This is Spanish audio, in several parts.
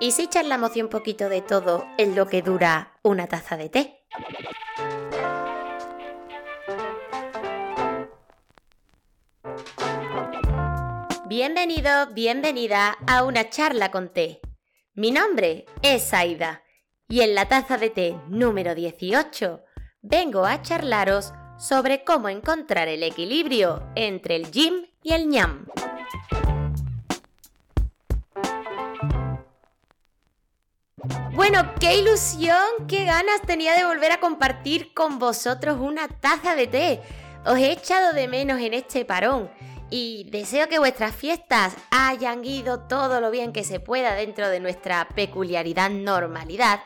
¿Y si charlamos un poquito de todo en lo que dura una taza de té? Bienvenido, bienvenida a una charla con té. Mi nombre es Aida y en la taza de té número 18 vengo a charlaros sobre cómo encontrar el equilibrio entre el yin y el ñam. Bueno, qué ilusión, qué ganas tenía de volver a compartir con vosotros una taza de té. Os he echado de menos en este parón y deseo que vuestras fiestas hayan ido todo lo bien que se pueda dentro de nuestra peculiaridad normalidad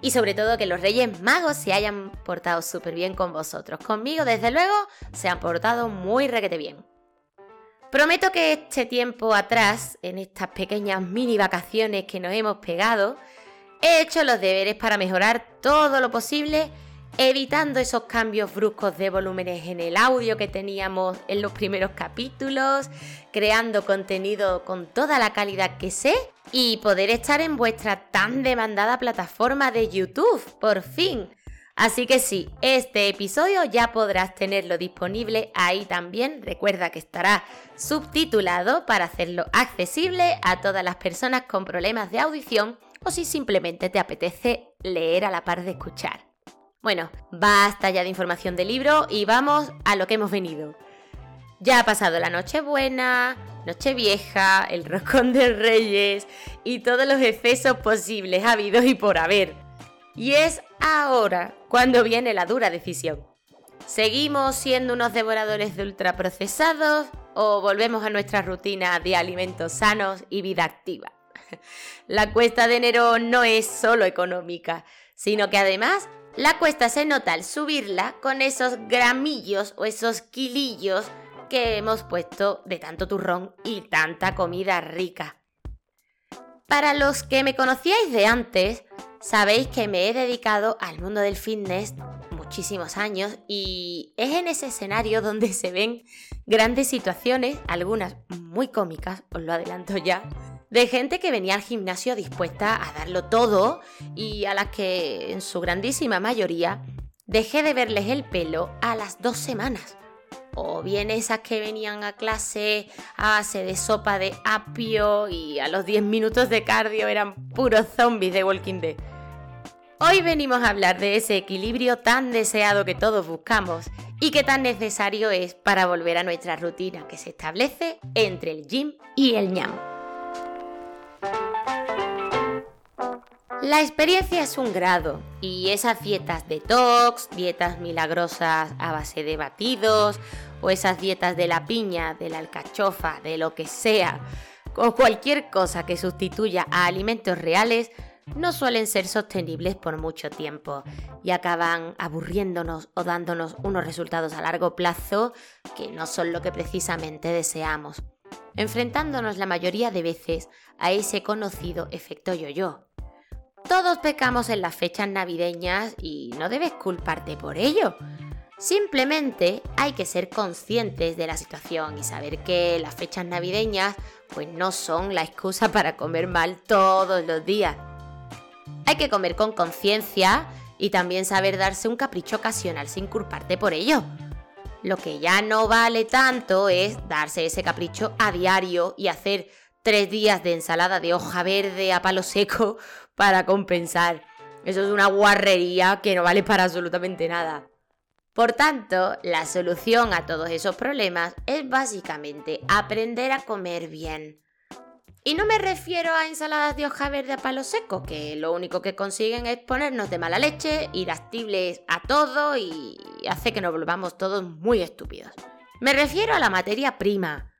y sobre todo que los Reyes Magos se hayan portado súper bien con vosotros. Conmigo, desde luego, se han portado muy requete bien. Prometo que este tiempo atrás, en estas pequeñas mini vacaciones que nos hemos pegado, He hecho los deberes para mejorar todo lo posible, evitando esos cambios bruscos de volúmenes en el audio que teníamos en los primeros capítulos, creando contenido con toda la calidad que sé y poder estar en vuestra tan demandada plataforma de YouTube, por fin. Así que sí, este episodio ya podrás tenerlo disponible ahí también. Recuerda que estará subtitulado para hacerlo accesible a todas las personas con problemas de audición o si simplemente te apetece leer a la par de escuchar. Bueno, basta ya de información del libro y vamos a lo que hemos venido. Ya ha pasado la Nochebuena, Nochevieja, el Roscón de Reyes y todos los excesos posibles habidos y por haber. Y es ahora cuando viene la dura decisión. ¿Seguimos siendo unos devoradores de ultraprocesados o volvemos a nuestra rutina de alimentos sanos y vida activa? La cuesta de enero no es solo económica, sino que además la cuesta se nota al subirla con esos gramillos o esos kilillos que hemos puesto de tanto turrón y tanta comida rica. Para los que me conocíais de antes, sabéis que me he dedicado al mundo del fitness muchísimos años y es en ese escenario donde se ven grandes situaciones, algunas muy cómicas, os lo adelanto ya, de gente que venía al gimnasio dispuesta a darlo todo y a las que, en su grandísima mayoría, dejé de verles el pelo a las dos semanas. O bien esas que venían a clase a base de sopa de apio y a los 10 minutos de cardio eran puros zombies de Walking Dead. Hoy venimos a hablar de ese equilibrio tan deseado que todos buscamos y que tan necesario es para volver a nuestra rutina que se establece entre el gym y el ñam. La experiencia es un grado y esas dietas detox, dietas milagrosas a base de batidos o esas dietas de la piña, de la alcachofa, de lo que sea, o cualquier cosa que sustituya a alimentos reales, no suelen ser sostenibles por mucho tiempo y acaban aburriéndonos o dándonos unos resultados a largo plazo que no son lo que precisamente deseamos, enfrentándonos la mayoría de veces a ese conocido efecto yo-yo todos pecamos en las fechas navideñas y no debes culparte por ello. Simplemente hay que ser conscientes de la situación y saber que las fechas navideñas pues no son la excusa para comer mal todos los días. Hay que comer con conciencia y también saber darse un capricho ocasional sin culparte por ello. Lo que ya no vale tanto es darse ese capricho a diario y hacer tres días de ensalada de hoja verde a palo seco para compensar. Eso es una guarrería que no vale para absolutamente nada. Por tanto, la solución a todos esos problemas es básicamente aprender a comer bien. Y no me refiero a ensaladas de hoja verde a palo seco, que lo único que consiguen es ponernos de mala leche, irascibles a todo y hace que nos volvamos todos muy estúpidos. Me refiero a la materia prima,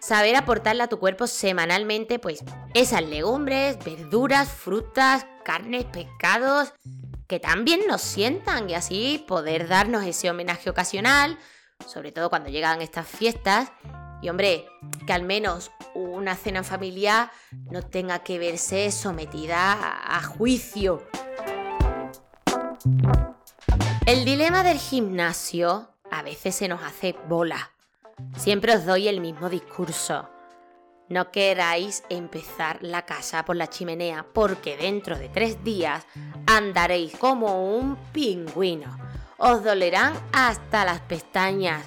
saber aportarle a tu cuerpo semanalmente, pues esas legumbres, verduras, frutas, carnes, pescados, que también nos sientan y así poder darnos ese homenaje ocasional, sobre todo cuando llegan estas fiestas. Y hombre, que al menos una cena familiar no tenga que verse sometida a juicio. El dilema del gimnasio a veces se nos hace bola Siempre os doy el mismo discurso. no queráis empezar la casa por la chimenea porque dentro de tres días andaréis como un pingüino. Os dolerán hasta las pestañas.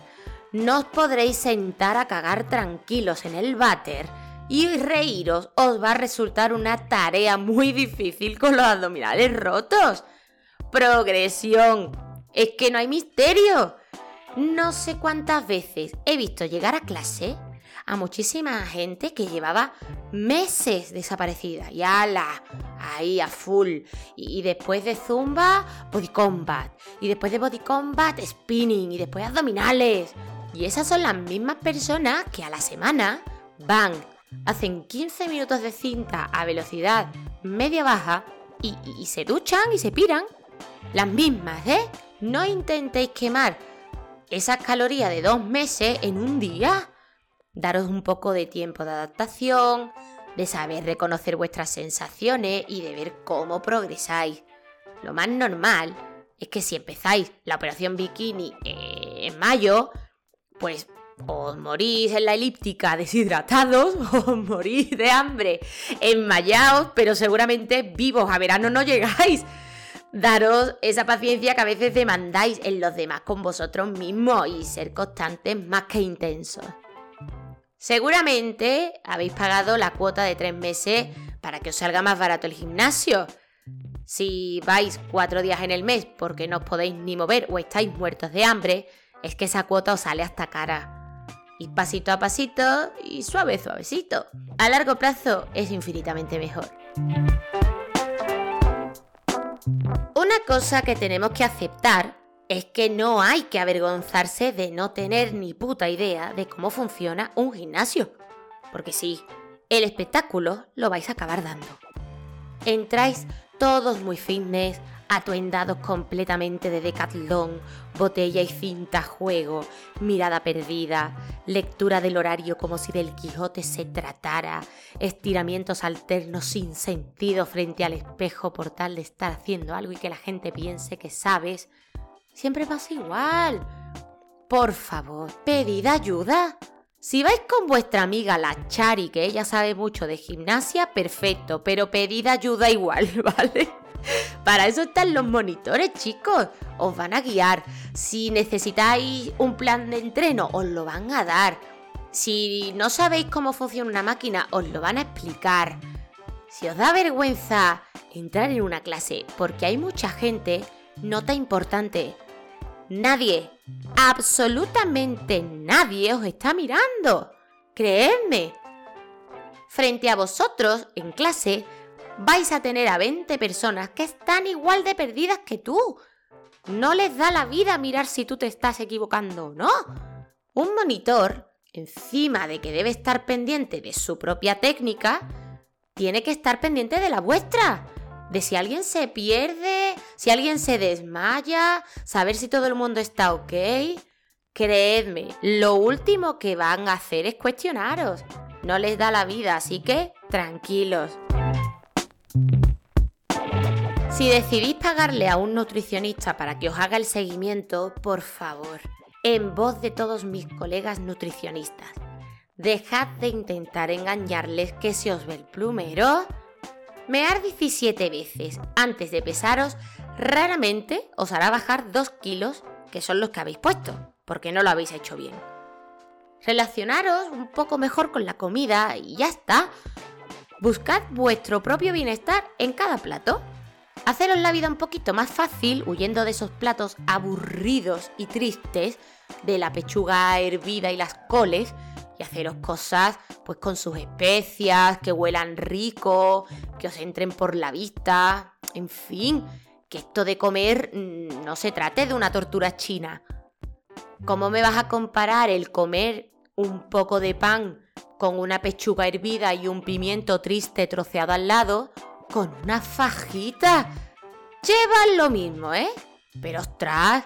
No os podréis sentar a cagar tranquilos en el váter y reíros os va a resultar una tarea muy difícil con los abdominales rotos. Progresión. Es que no hay misterio. No sé cuántas veces he visto llegar a clase a muchísima gente que llevaba meses desaparecida y ala, ahí a full. Y, después de zumba, body combat. Y después de body combat, spinning. Y después abdominales. Y esas son las mismas personas que a la semana van, hacen 15 minutos de cinta a velocidad media baja y, y se duchan y se piran. Las mismas, ¿eh? No intentéis quemar esas calorías de dos meses en un día daros un poco de tiempo de adaptación, de saber reconocer vuestras sensaciones y de ver cómo progresáis. Lo más normal es que si empezáis la operación bikini en mayo, pues os morís en la elíptica deshidratados, o os morís de hambre enmayados, pero seguramente vivos a verano no llegáis. Daros esa paciencia que a veces demandáis en los demás con vosotros mismos y ser constantes más que intensos. Seguramente habéis pagado la cuota de tres meses para que os salga más barato el gimnasio. Si vais cuatro días en el mes porque no os podéis ni mover o estáis muertos de hambre, es que esa cuota os sale hasta cara. Y pasito a pasito y suave suavecito. A largo plazo es infinitamente mejor. Una cosa que tenemos que aceptar es que no hay que avergonzarse de no tener ni puta idea de cómo funciona un gimnasio. Porque sí, el espectáculo lo vais a acabar dando. Entráis todos muy fitness, atuendados completamente de decatlón, botella y cinta juego, mirada perdida, lectura del horario como si del Quijote se tratara, estiramientos alternos sin sentido frente al espejo por tal de estar haciendo algo y que la gente piense que sabes Siempre pasa igual. Por favor, pedid ayuda. Si vais con vuestra amiga la Chari, que ella sabe mucho de gimnasia, perfecto, pero pedid ayuda igual, ¿vale? Para eso están los monitores, chicos. Os van a guiar. Si necesitáis un plan de entreno, os lo van a dar. Si no sabéis cómo funciona una máquina, os lo van a explicar. Si os da vergüenza entrar en una clase porque hay mucha gente, nota importante, Nadie, absolutamente nadie os está mirando. Creedme. Frente a vosotros, en clase, vais a tener a 20 personas que están igual de perdidas que tú. No les da la vida mirar si tú te estás equivocando o no. Un monitor, encima de que debe estar pendiente de su propia técnica, tiene que estar pendiente de la vuestra de si alguien se pierde, si alguien se desmaya, saber si todo el mundo está ok. Creedme, lo último que van a hacer es cuestionaros. No les da la vida, así que tranquilos. Si decidís pagarle a un nutricionista para que os haga el seguimiento, por favor, en voz de todos mis colegas nutricionistas, dejad de intentar engañarles que se os ve el plumero Mear 17 veces antes de pesaros raramente os hará bajar 2 kilos, que son los que habéis puesto, porque no lo habéis hecho bien. Relacionaros un poco mejor con la comida y ya está. Buscad vuestro propio bienestar en cada plato. Haceros la vida un poquito más fácil huyendo de esos platos aburridos y tristes de la pechuga hervida y las coles y haceros cosas pues con sus especias, que huelan rico, que os entren por la vista, en fin, que esto de comer mm, no se trate de una tortura china. ¿Cómo me vas a comparar el comer un poco de pan con una pechuga hervida y un pimiento triste troceado al lado con una fajita? Llevan lo mismo, ¿eh? Pero ostras,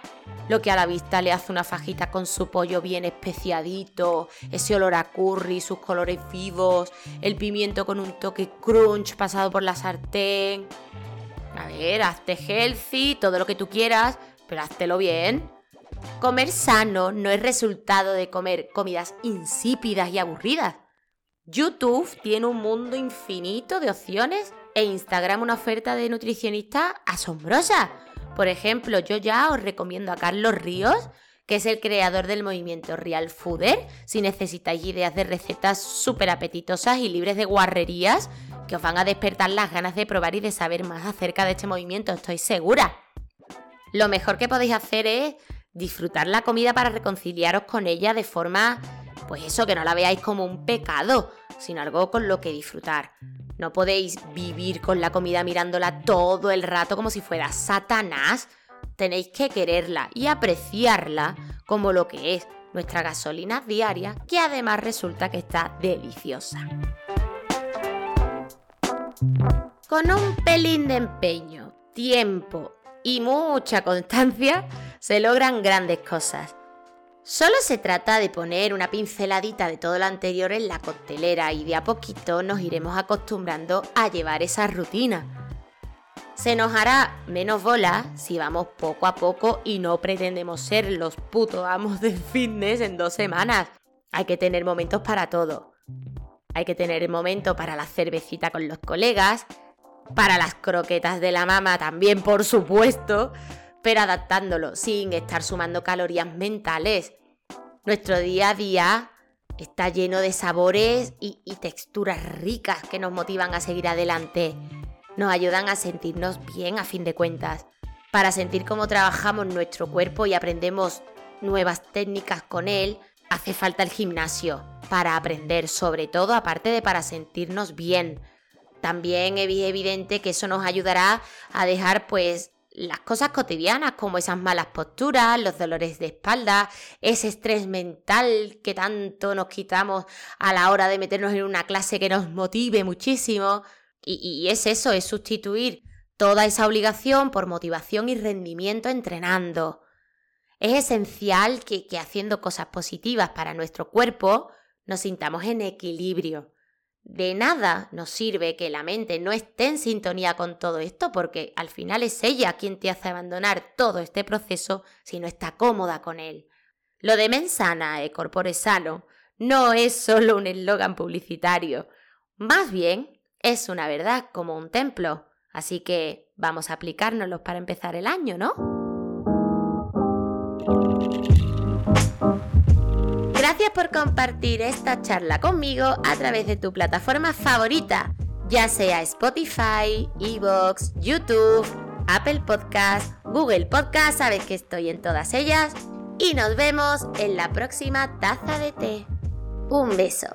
lo que a la vista le hace una fajita con su pollo bien especiadito, ese olor a curry, sus colores vivos, el pimiento con un toque crunch pasado por la sartén. A ver, hazte healthy, todo lo que tú quieras, pero háztelo bien. Comer sano no es resultado de comer comidas insípidas y aburridas. YouTube tiene un mundo infinito de opciones e Instagram una oferta de nutricionistas asombrosa. Por ejemplo, yo ya os recomiendo a Carlos Ríos, que es el creador del movimiento Real Fooder, si necesitáis ideas de recetas súper apetitosas y libres de guarrerías que os van a despertar las ganas de probar y de saber más acerca de este movimiento, estoy segura. Lo mejor que podéis hacer es disfrutar la comida para reconciliaros con ella de forma, pues eso, que no la veáis como un pecado, sino algo con lo que disfrutar. No podéis vivir con la comida mirándola todo el rato como si fuera Satanás. Tenéis que quererla y apreciarla como lo que es nuestra gasolina diaria, que además resulta que está deliciosa. Con un pelín de empeño, tiempo y mucha constancia se logran grandes cosas. Solo se trata de poner una pinceladita de todo lo anterior en la costelera y de a poquito nos iremos acostumbrando a llevar esa rutina. Se nos hará menos bola si vamos poco a poco y no pretendemos ser los putos amos del fitness en dos semanas. Hay que tener momentos para todo. Hay que tener momento para la cervecita con los colegas, para las croquetas de la mama también, por supuesto, pero adaptándolo sin estar sumando calorías mentales. Nuestro día a día está lleno de sabores y, y, texturas ricas que nos motivan a seguir adelante. Nos ayudan a sentirnos bien a fin de cuentas. Para sentir cómo trabajamos nuestro cuerpo y aprendemos nuevas técnicas con él, hace falta el gimnasio. Para aprender, sobre todo, aparte de para sentirnos bien. También es evidente que eso nos ayudará a dejar pues las cosas cotidianas como esas malas posturas, los dolores de espalda, ese estrés mental que tanto nos quitamos a la hora de meternos en una clase que nos motive muchísimo. Y, es eso, es sustituir toda esa obligación por motivación y rendimiento entrenando. Es esencial que haciendo cosas positivas para nuestro cuerpo nos sintamos en equilibrio. De nada nos sirve que la mente no esté en sintonía con todo esto porque al final es ella quien te hace abandonar todo este proceso si no está cómoda con él. Lo de mensana e corpore sano no es solo un eslogan publicitario, más bien es una verdad como un templo. Así que vamos a aplicárnoslos para empezar el año, ¿no? Gracias por compartir esta charla conmigo a través de tu plataforma favorita, ya sea Spotify, Evox, YouTube, Apple Podcast, Google Podcast, sabes que estoy en todas ellas. Y nos vemos en la próxima taza de té. Un beso.